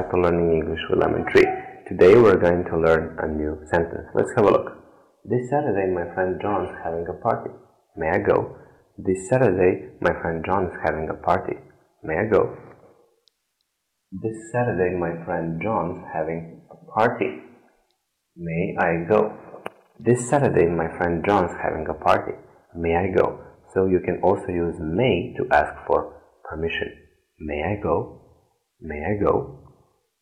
to Learning English with Lemon Tree. Today we're going to learn a new sentence. Let's have a look. This Saturday my friend John's having a party. May I go? This Saturday my friend John's having a party. May I go? This Saturday my friend John's having a party. May I go? This Saturday my friend John's having a party. May I go? So you can also use may to ask for permission. May I go? May I go?